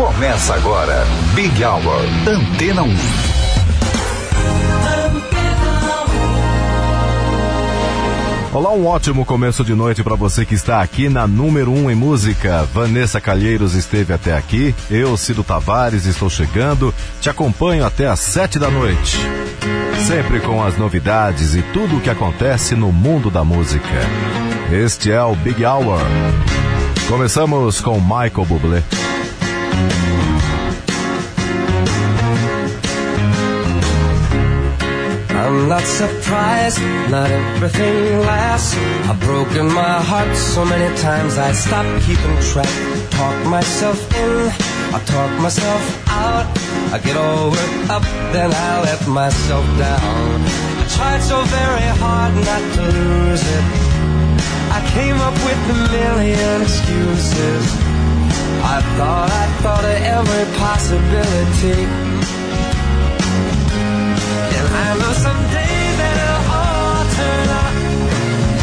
Começa agora, Big Hour, Antena 1. Olá, um ótimo começo de noite para você que está aqui na número 1 um em música. Vanessa Calheiros esteve até aqui, eu, Cido Tavares, estou chegando, te acompanho até às 7 da noite. Sempre com as novidades e tudo o que acontece no mundo da música. Este é o Big Hour. Começamos com Michael Bublé. I'm not surprised, not everything lasts. I've broken my heart so many times I stopped keeping track. Talk myself in, I talk myself out. I get all worked up, then I let myself down. I tried so very hard not to lose it. I came up with a million excuses. I thought I thought of every possibility. And I know someday that it'll all turn out.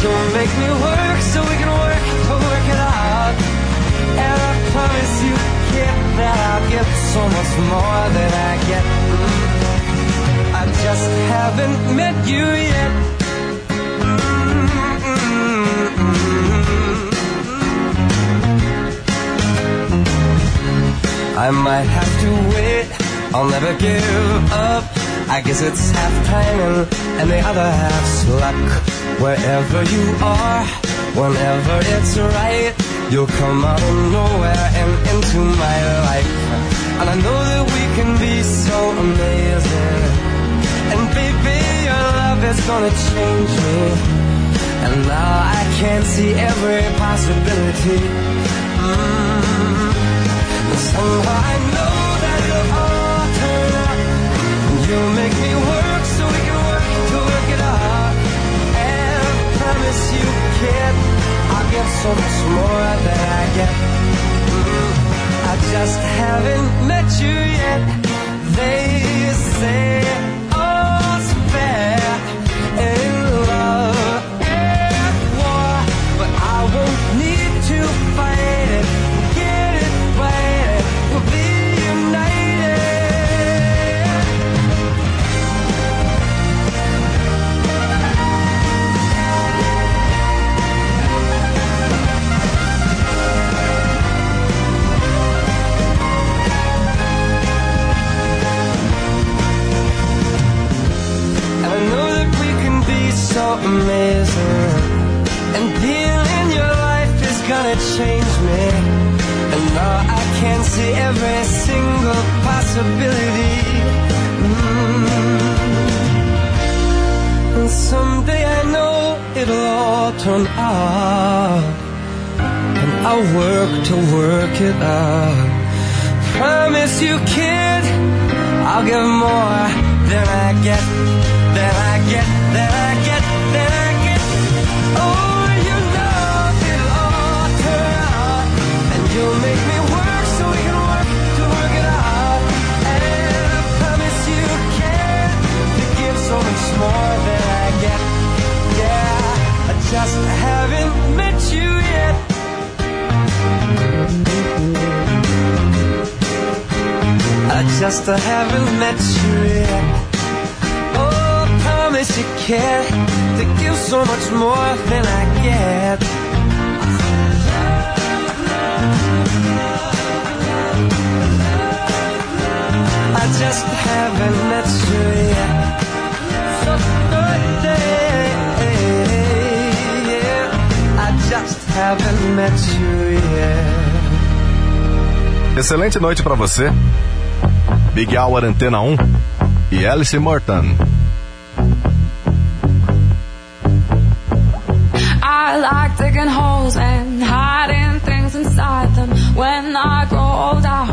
You'll make me work so we can work to work it out. And I promise you, kid, that I'll get so much more than I get. I just haven't met you yet. I might have to wait. I'll never give up. I guess it's half timing and the other half's luck. Wherever you are, whenever it's right, you'll come out of nowhere and into my life. And I know that we can be so amazing. And baby, your love is gonna change me. And now I can see every possibility. Mm. So I know that you'll all turn up. You'll make me work so we can work it out. And promise you, kid, I'll get so much more than I get. I just haven't met you yet. They say amazing. And in your life is gonna change me. And now I can see every single possibility. Mm. And someday I know it'll all turn out. And I'll work to work it out. Promise you, kid, I'll give more than I get, just haven't met you yet. I just haven't met you yet. Oh, I promise you care to give so much more than I get. I just haven't met you yet. Haven't met you yet. Excelente noite para você. Big Hour Antena 1 e Alice Morton. I like digging holes and hiding things inside them. When I grow old, I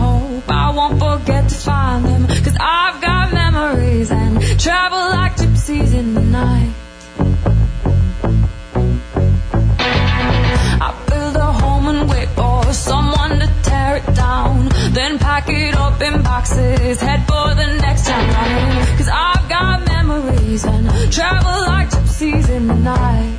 Then pack it up in boxes, head for the next town. Cause I've got memories and travel like gypsies in the night.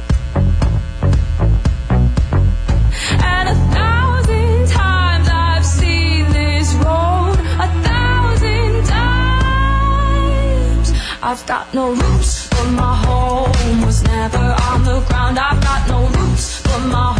And a thousand times I've seen this road, a thousand times. I've got no roots, but my home was never on the ground. I've got no roots, but my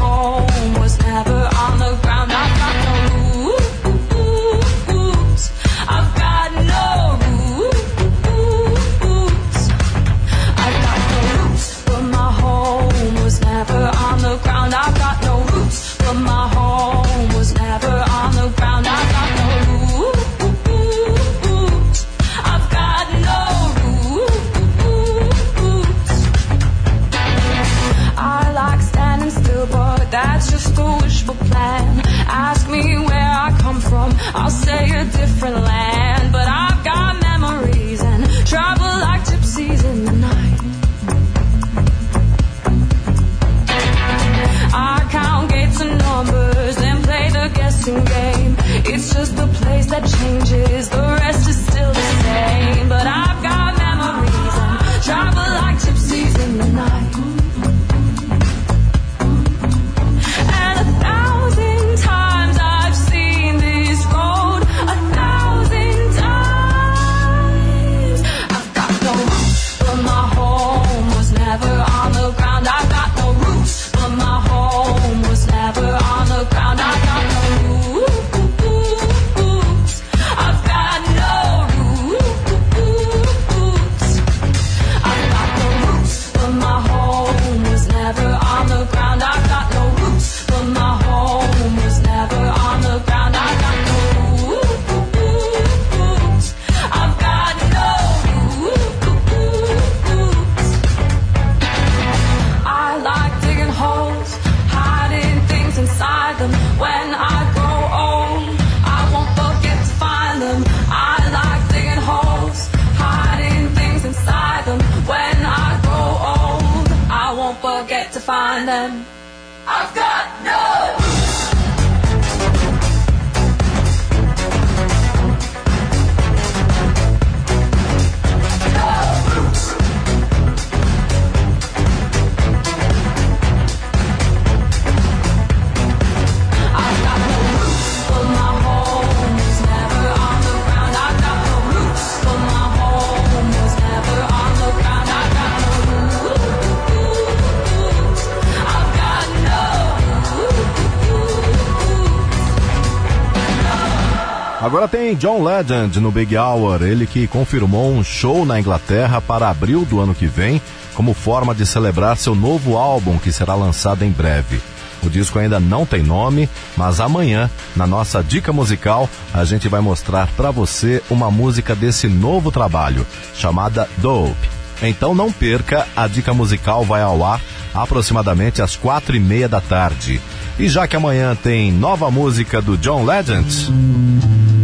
Agora tem John Legend no Big Hour, ele que confirmou um show na Inglaterra para abril do ano que vem, como forma de celebrar seu novo álbum que será lançado em breve. O disco ainda não tem nome, mas amanhã, na nossa dica musical, a gente vai mostrar para você uma música desse novo trabalho, chamada Dope. Então não perca, a dica musical vai ao ar aproximadamente às quatro e meia da tarde. E já que amanhã tem nova música do John Legend,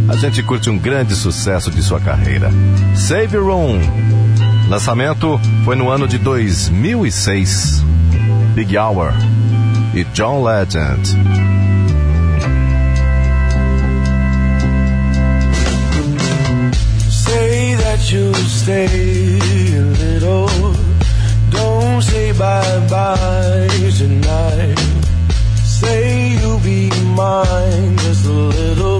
a gente curte um grande sucesso de sua carreira. Save Room. Lançamento foi no ano de 2006. Big Hour e John Legend. You'll stay a little. Don't say bye bye tonight. Say you'll be mine. Just a little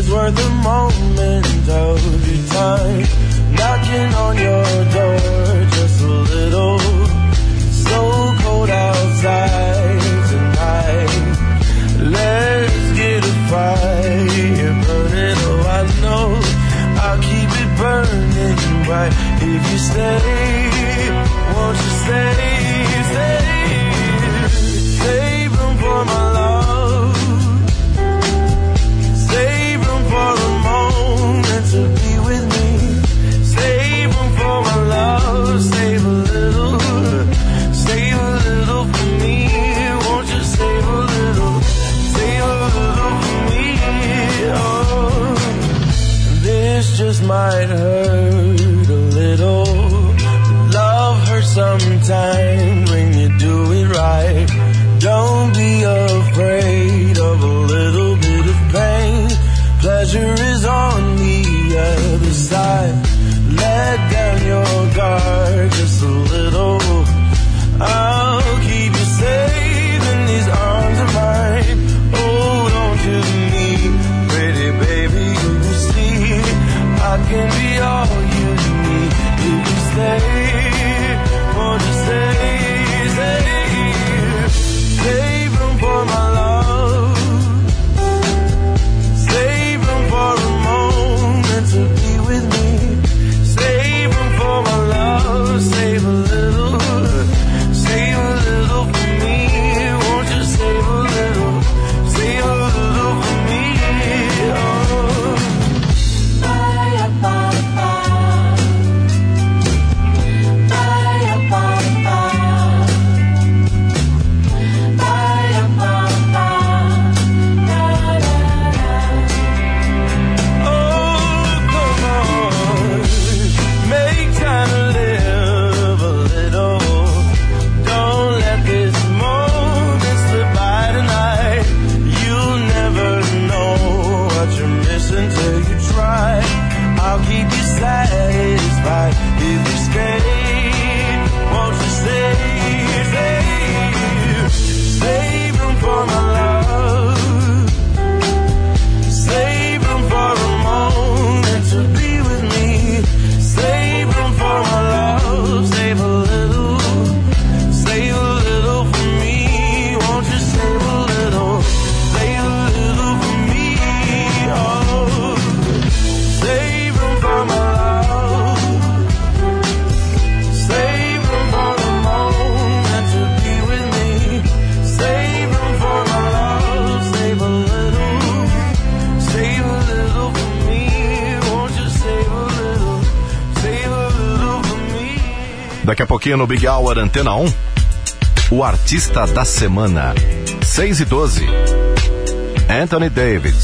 is worth a moment of your time. Knocking on your door, just a little. So cold outside tonight. Let's get a fire burning. Oh, I know I'll keep it burning bright if you stay. Won't you stay? Stay. This just might hurt a little. Love hurts sometimes when you do it right. Don't be afraid of a little bit of pain. Pleasure pouquinho no Big Hour Antena 1. O artista da semana, 6 e 12. Anthony David.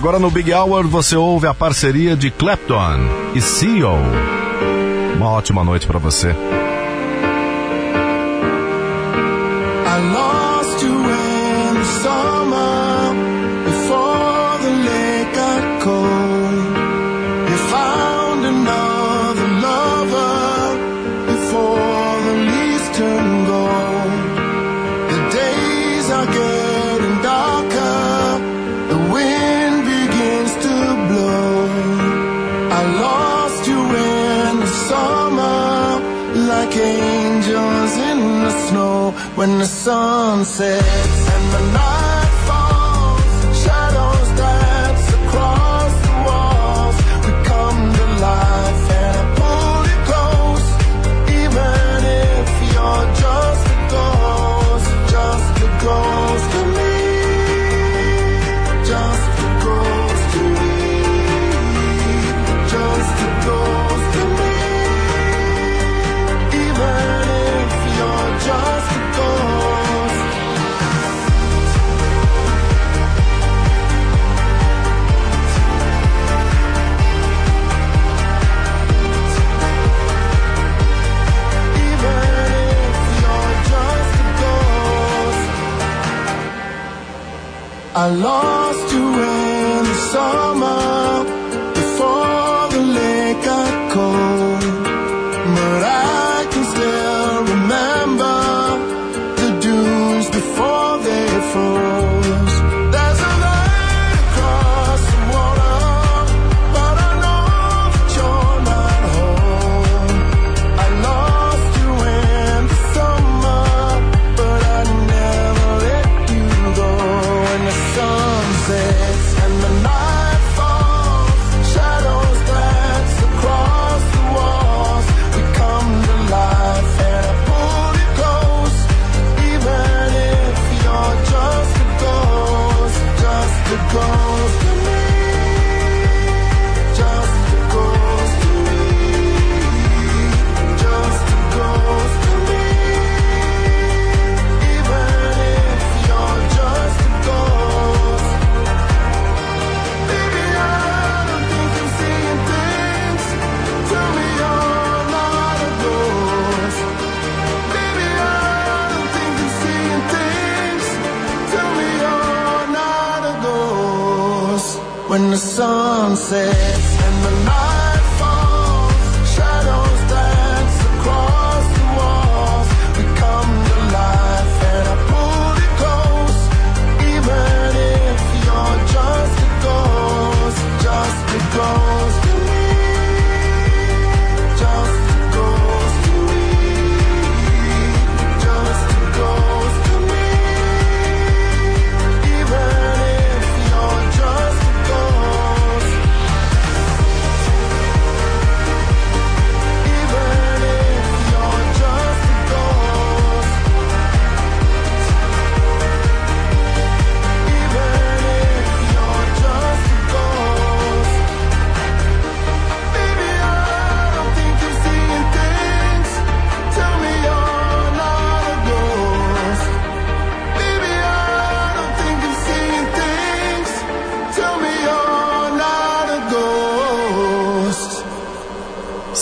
Agora no Big Hour você ouve a parceria de Clapton e Seal. Uma ótima noite para você. say I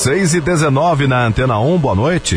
6 e 19 na Antena 1, boa noite.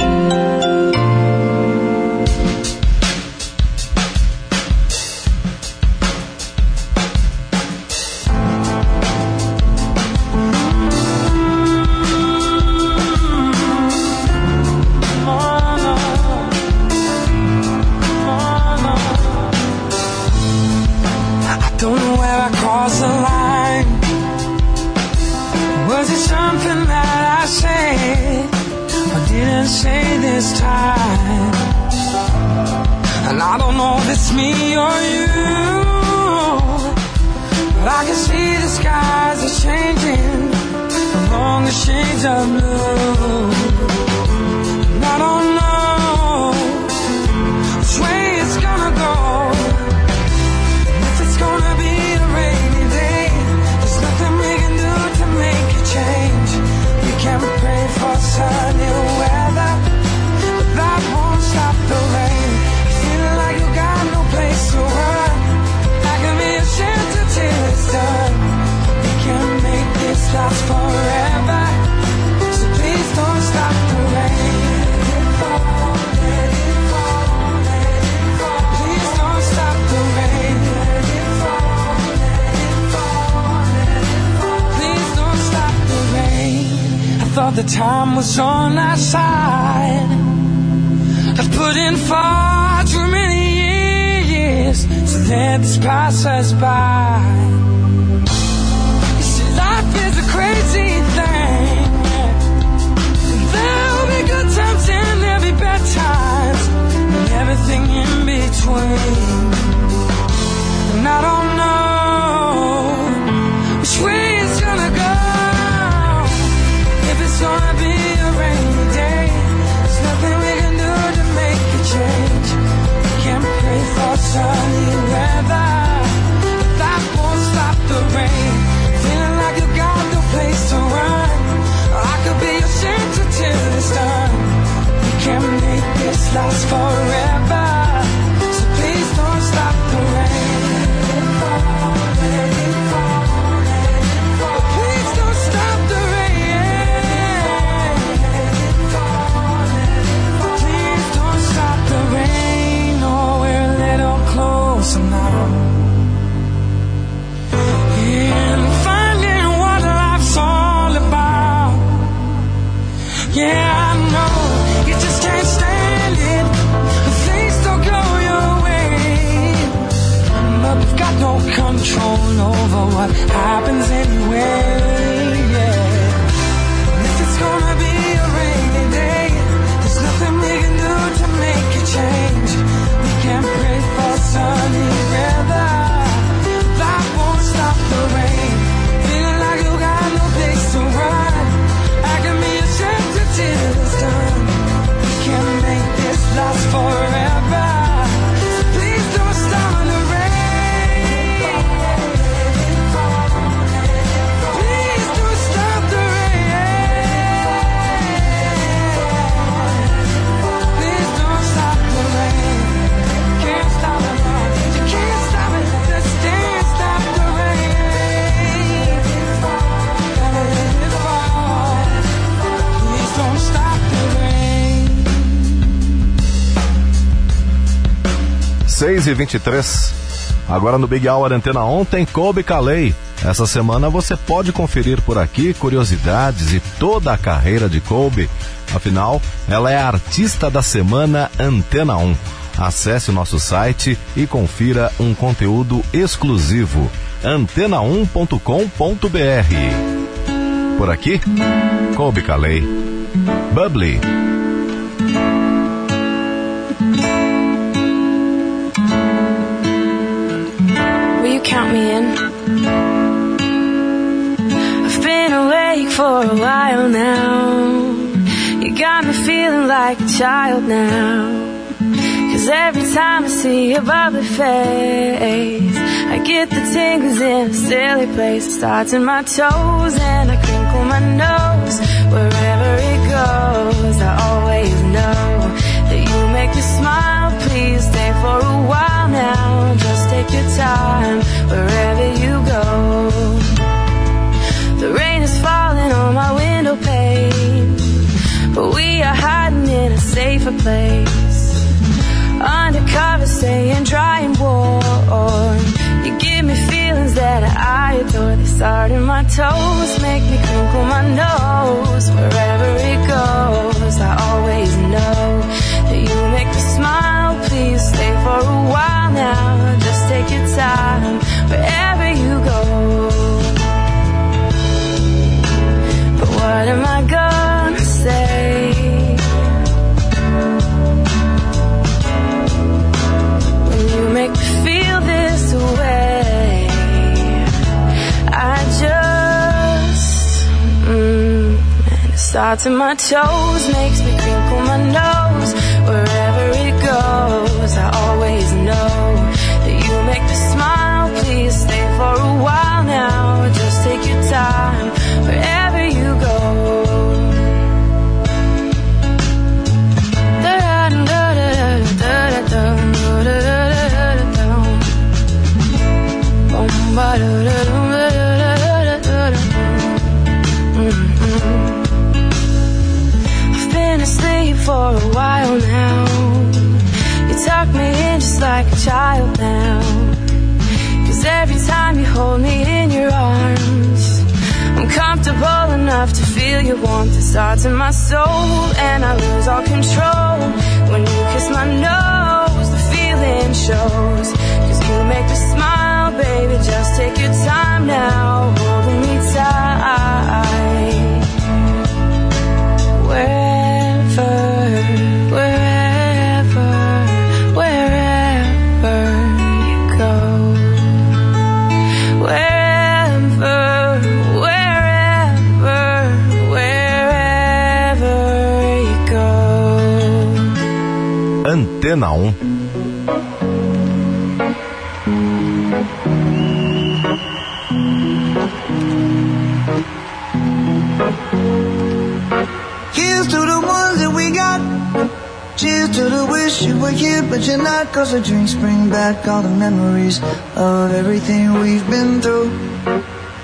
6 e 23 Agora no Big Hour Antena ontem, Kobe Calei. Essa semana você pode conferir por aqui curiosidades e toda a carreira de Kobe. Afinal, ela é a artista da semana Antena 1. Acesse o nosso site e confira um conteúdo exclusivo. antena1.com.br. Por aqui, Kobe Calei. Bubbly. Count me in? I've been awake for a while now. You got me feeling like a child now. Cause every time I see your bubbly face, I get the tingles in a silly place. It starts in my toes and I crinkle my nose. Wherever it goes, I always know your time wherever you go. The rain is falling on my window pane, but we are hiding in a safer place. Undercover, staying dry and warm. You give me feelings that I adore. They start in my toes, make me crinkle my nose. Wherever it goes, I always know that you make me smile. Please stay for a while now. Time wherever you go. But what am I gonna say? when you make me feel this way. I just, mm, and it starts in my toes, makes me now. Cause every time you hold me in your arms, I'm comfortable enough to feel your warmth. Starts in my soul, and I lose all control. When you kiss my nose, the feeling shows. Cause you make me smile, baby. Just take your time now, Antena 1. Here's to the ones that we got. Cheers to the wish you were here, but you're not. Cause the drinks bring back all the memories of everything we've been through.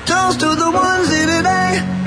Toast to the ones here today.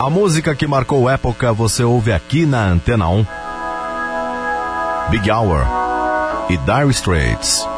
A música que marcou época você ouve aqui na Antena 1. Big Hour e Dire Straits.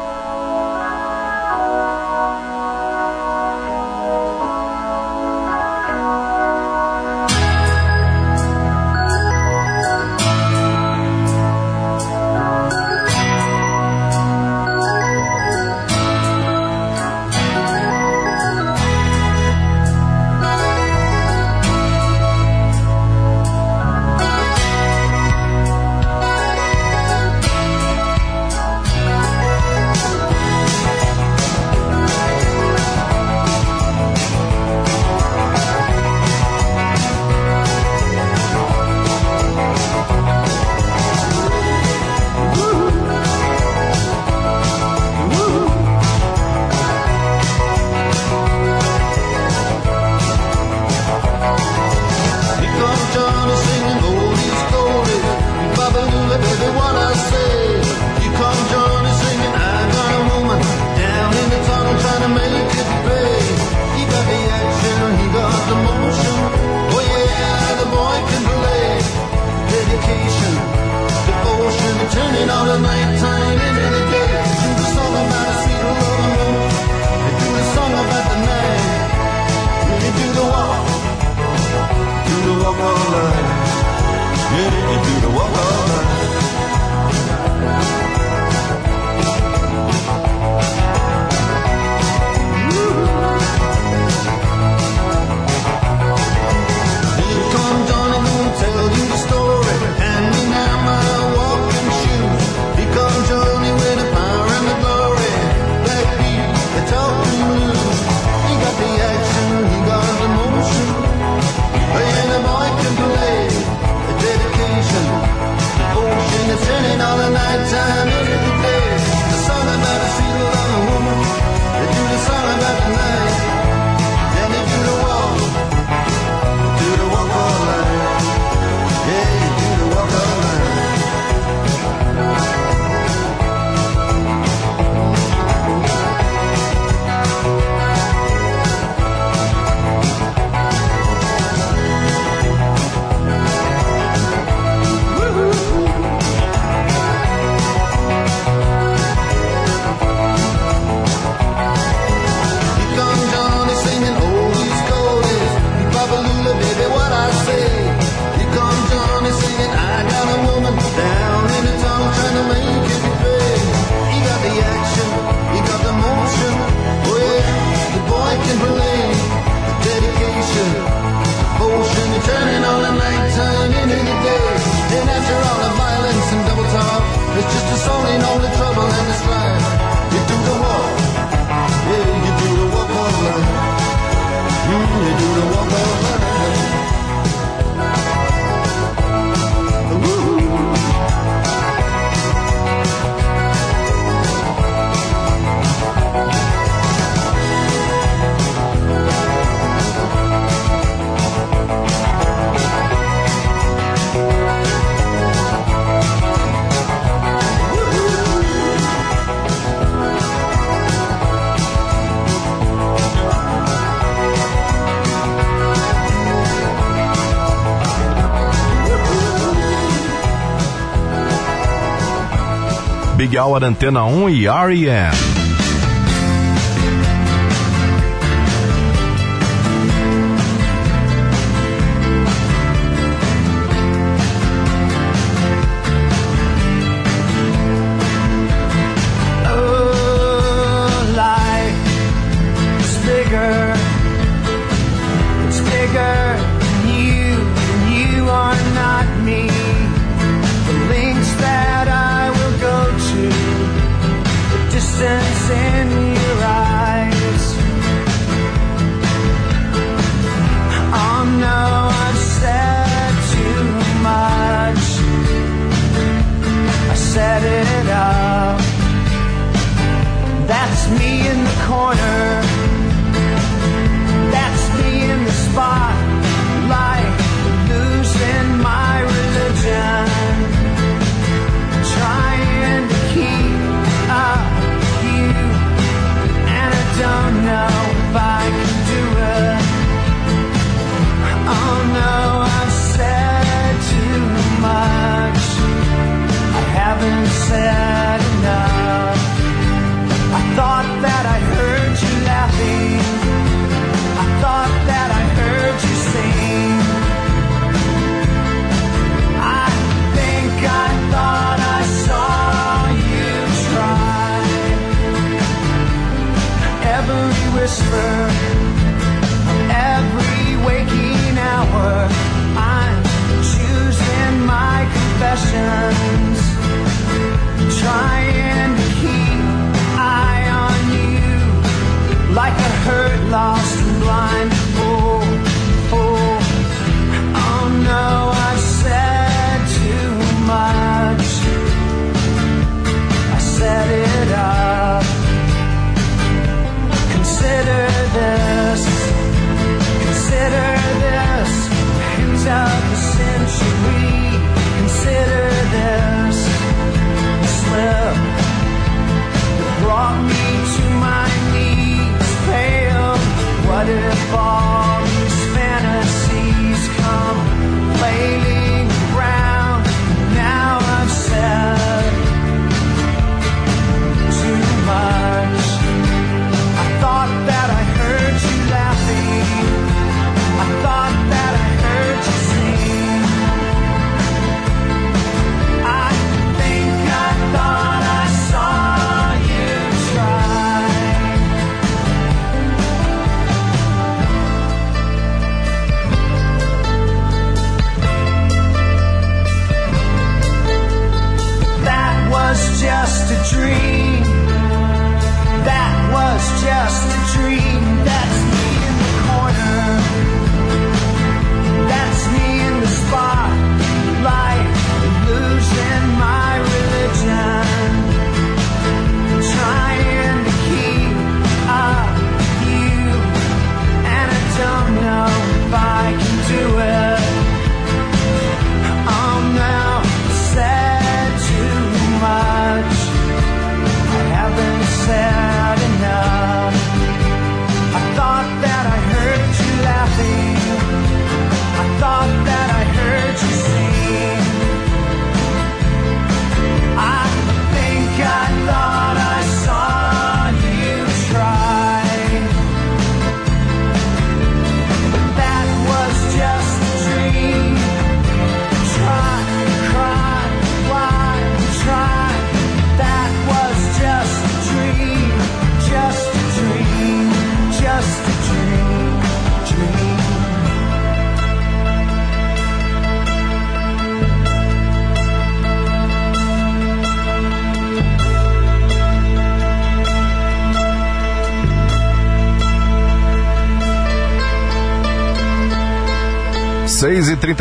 Big Hour Antena 1 e R.E.M.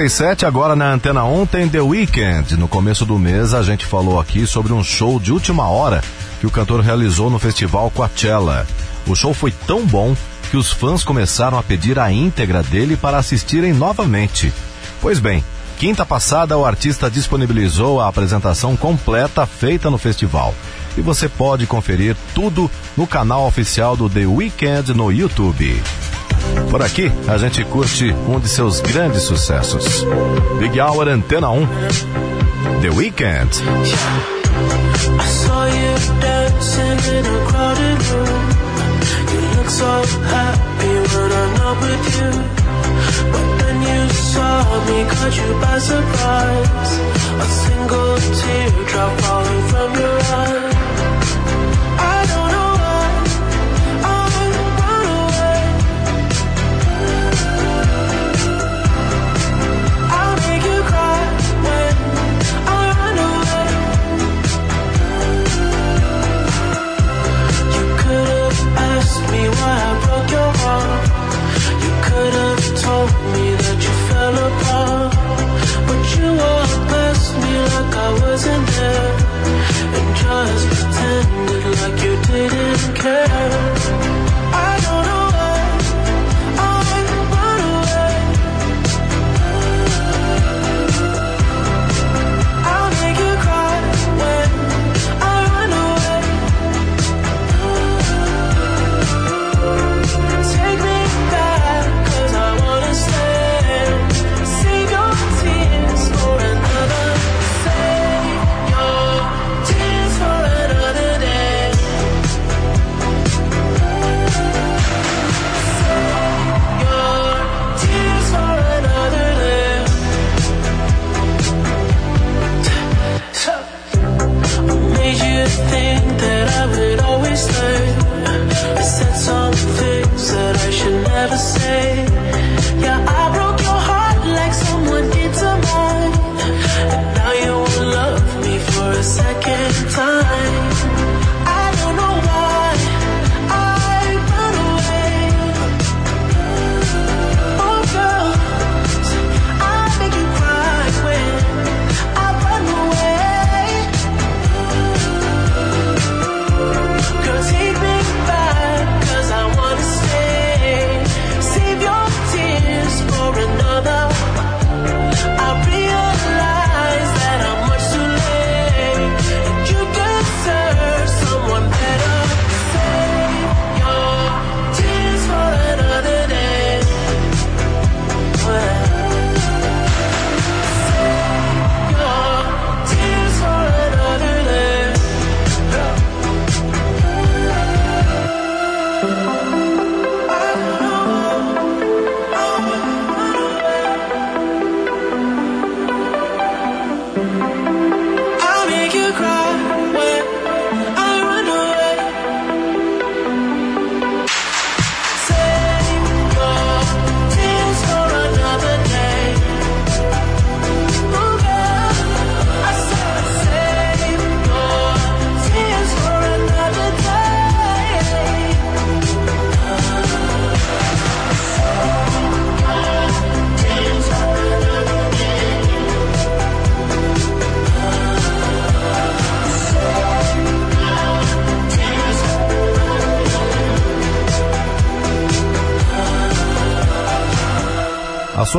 e 37 agora na Antena 1 tem The Weeknd. No começo do mês a gente falou aqui sobre um show de última hora que o cantor realizou no festival Coachella. O show foi tão bom que os fãs começaram a pedir a íntegra dele para assistirem novamente. Pois bem, quinta passada o artista disponibilizou a apresentação completa feita no festival. E você pode conferir tudo no canal oficial do The Weeknd no YouTube. Por aqui, a gente curte um de seus grandes sucessos. Big Hour Antena 1. The Weekend. I saw you dancing in a crowded room. You look so happy when I'm not with you. But then you saw me, caught you by surprise. A single teardrop falling from your eye. Wasn't there. And just pretended like you didn't care.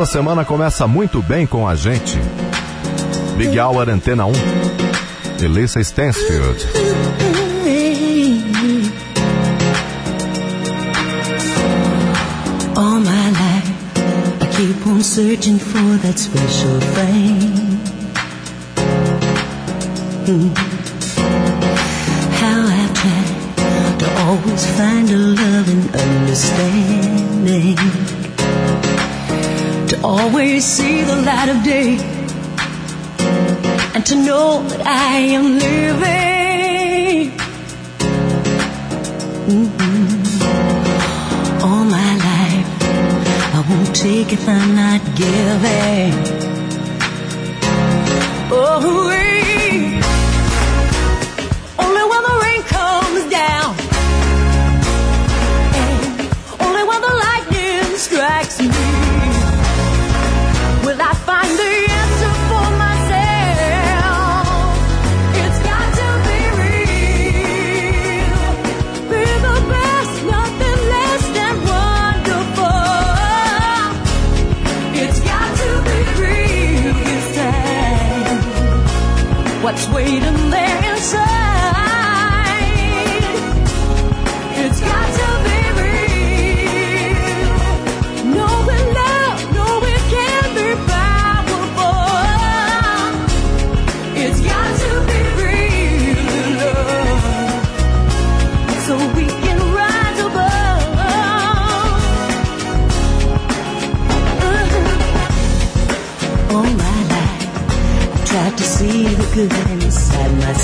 Sua semana começa muito bem com a gente. Big Hour Antena 1. Elissa Stansfield. All my life, I keep on searching for that special thing. Mm. How I've tried to always find a love and understanding. Always see the light of day. And to know that I am living. Mm-hmm. all my life. I won't take if I'm not giving. Oh, only when the rain comes down, and only when the lightning strikes me,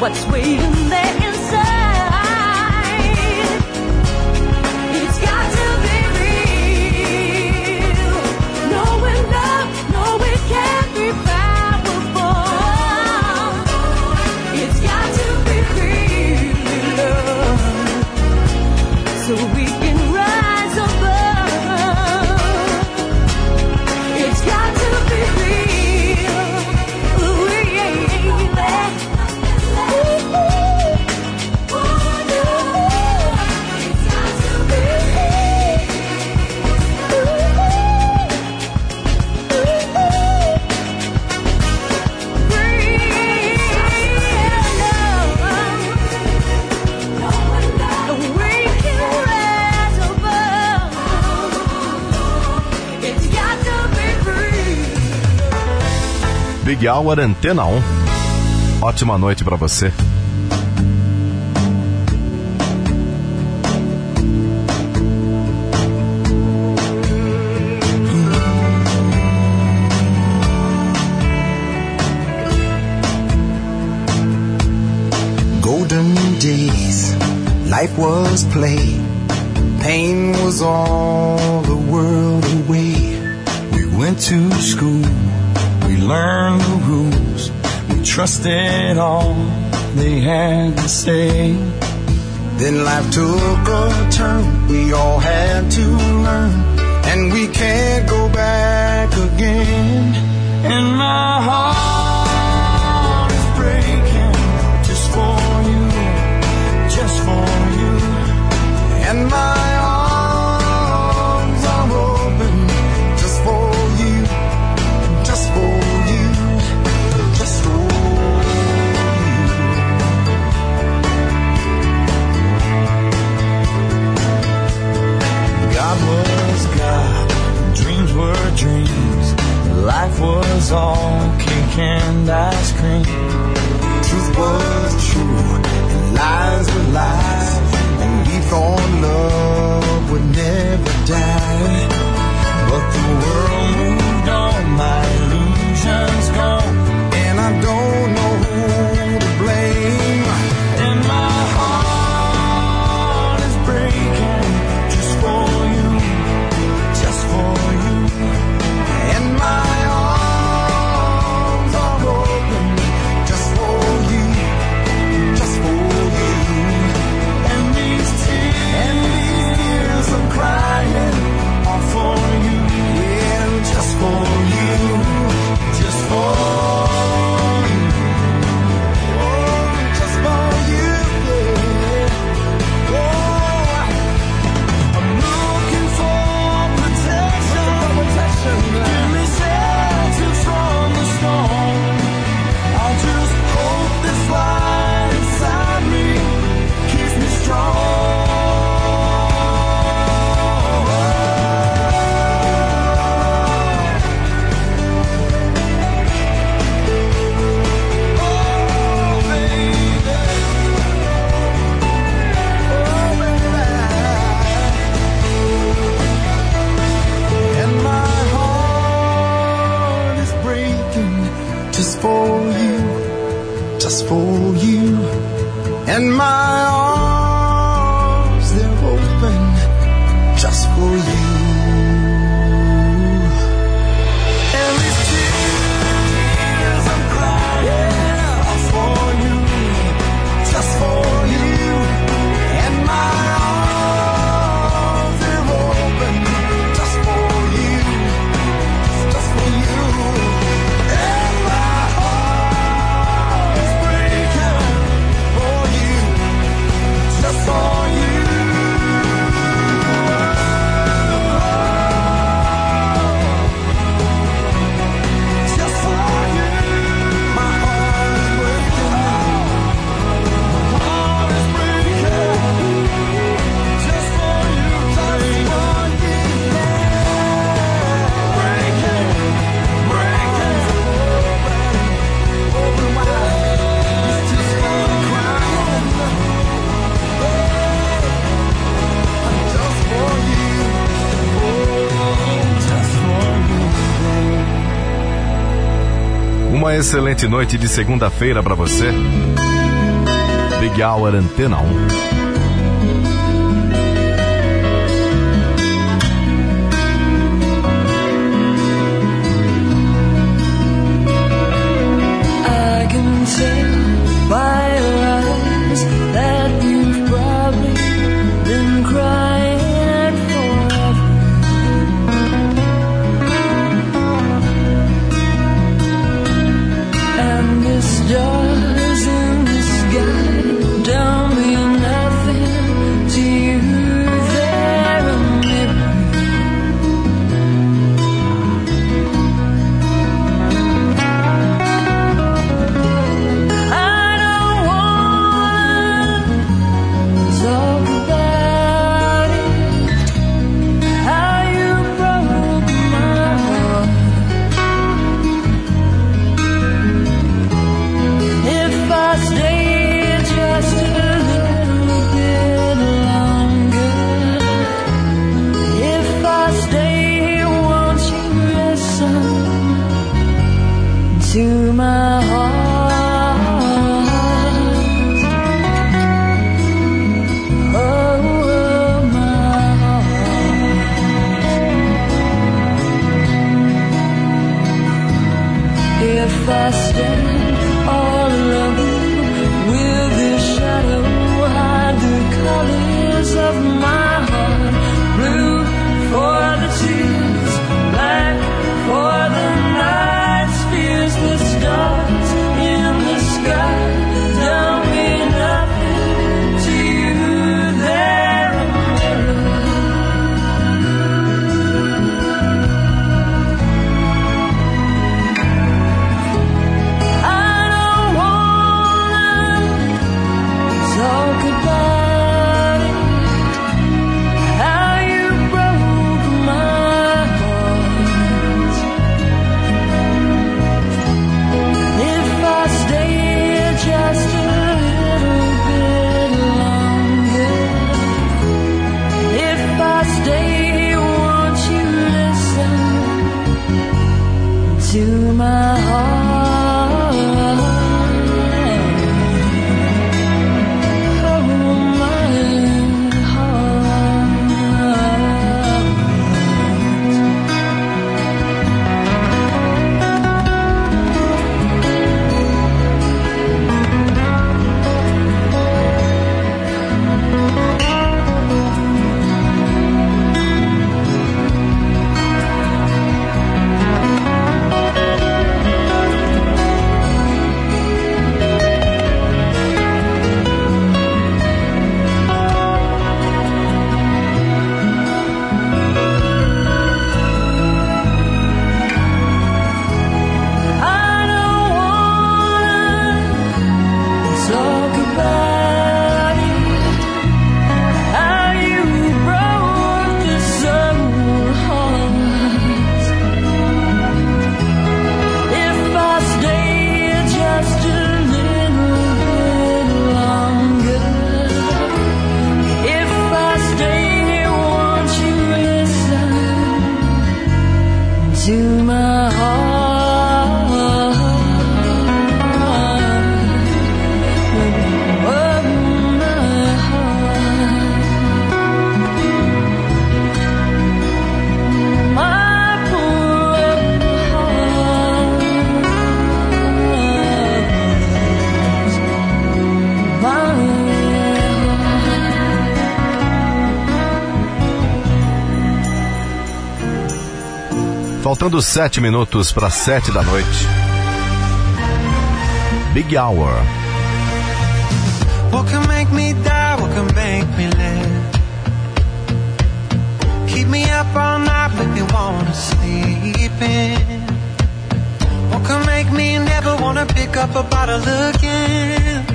what's waiting there. Happy Hour Antena 1. Ótima noite para você. life was play. Pain was all the world away. We went to school learn the rules. We trusted all they had to say. Then life took a turn. We all had to learn. And we can't go back again. In my heart. was all cake and ice cream. Truth was true, and lies were lies, and we thought love. excelente noite de segunda-feira para você. Big Hour Antena 1. Faltando sete minutos para sete da noite. Big Hour. What can make me die? What can make me live? Keep me up all night, make me wanna sleep in. What can make me never wanna pick up a bottle again?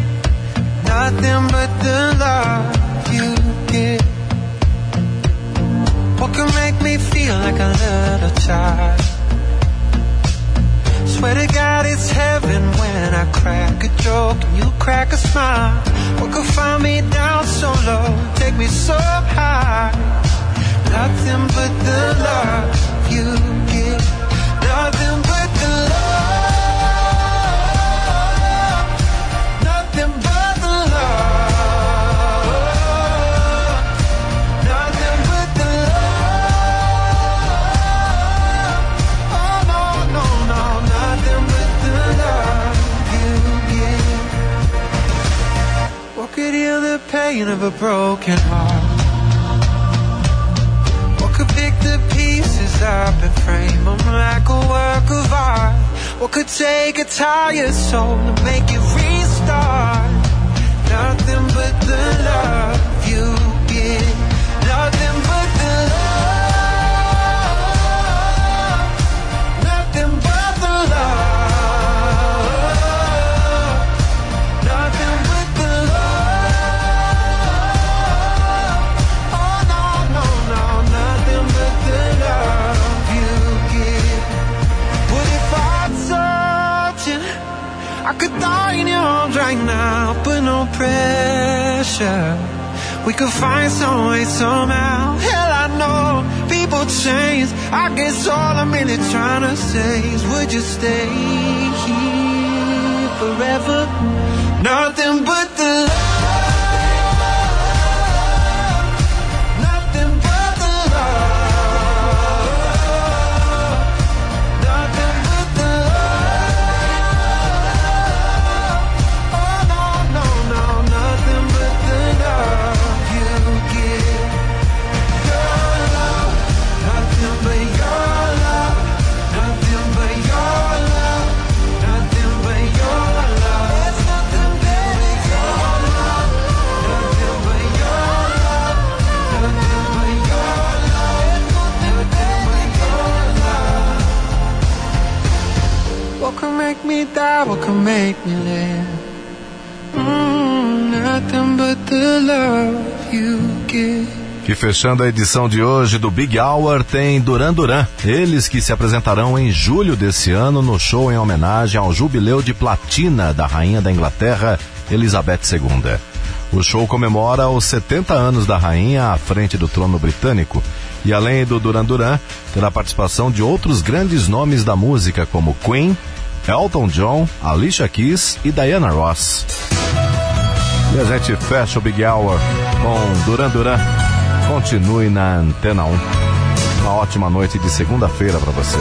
Nothing but the love you give. Can make me feel like a little child? Swear to God it's heaven when I crack a joke and you crack a smile. What could find me down so low, take me so high? Nothing but the love you pain of a broken heart? What could pick the pieces up and frame them like a work of art? What could take a tired soul and make it restart? Nothing but the love right now, but no pressure? We could find some way somehow. Hell, I know people change. I guess all I'm really trying to say is, would you stay here forever? Nothing but the love. What can make me live. Mm, nothing but the love you give. Que fechando a edição de hoje do Big Hour tem Duran Duran. Eles que se apresentarão em julho desse ano no show em homenagem ao jubileu de platina da rainha da Inglaterra, Elizabeth II. O show comemora os 70 anos da rainha à frente do trono britânico. E além do Duran Duran, terá participação de outros grandes nomes da música como Queen, Elton John, Alicia Keys e Diana Ross. E a gente fecha o Big Hour com Duran Duran. Continue na Antena 1. Uma ótima noite de segunda-feira para você.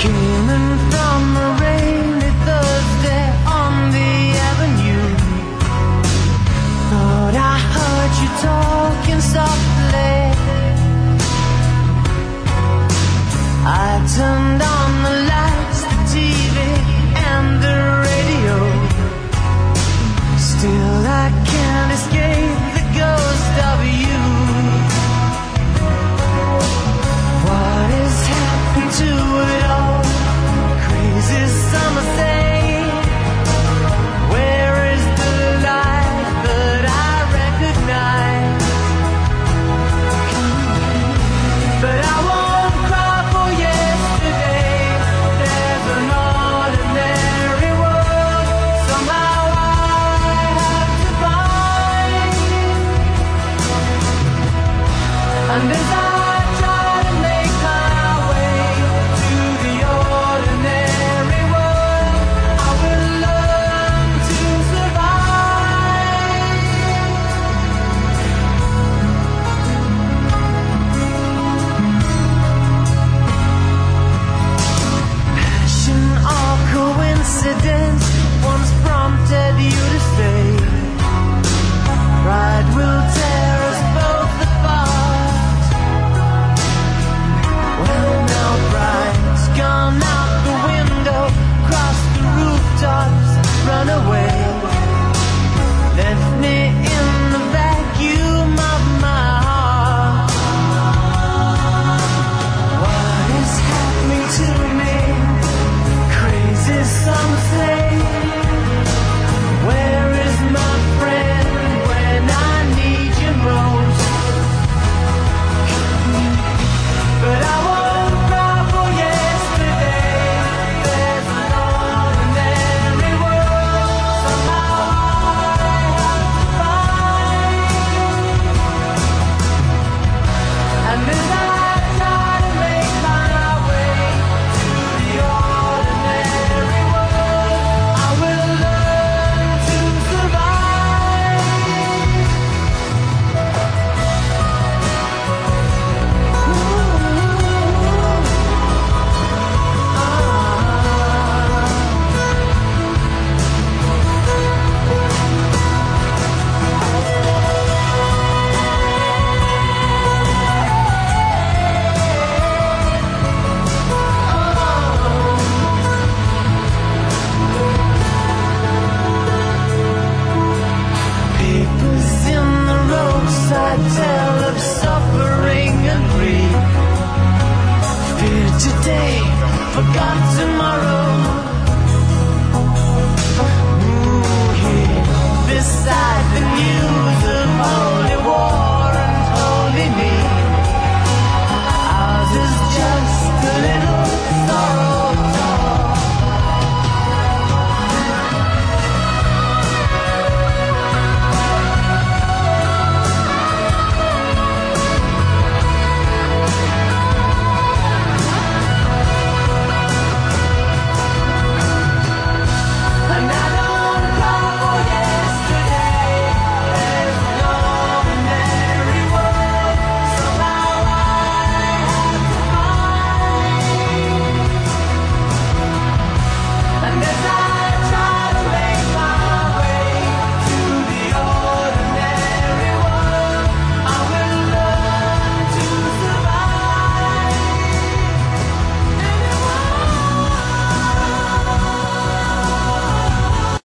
Coming from I turned on the light.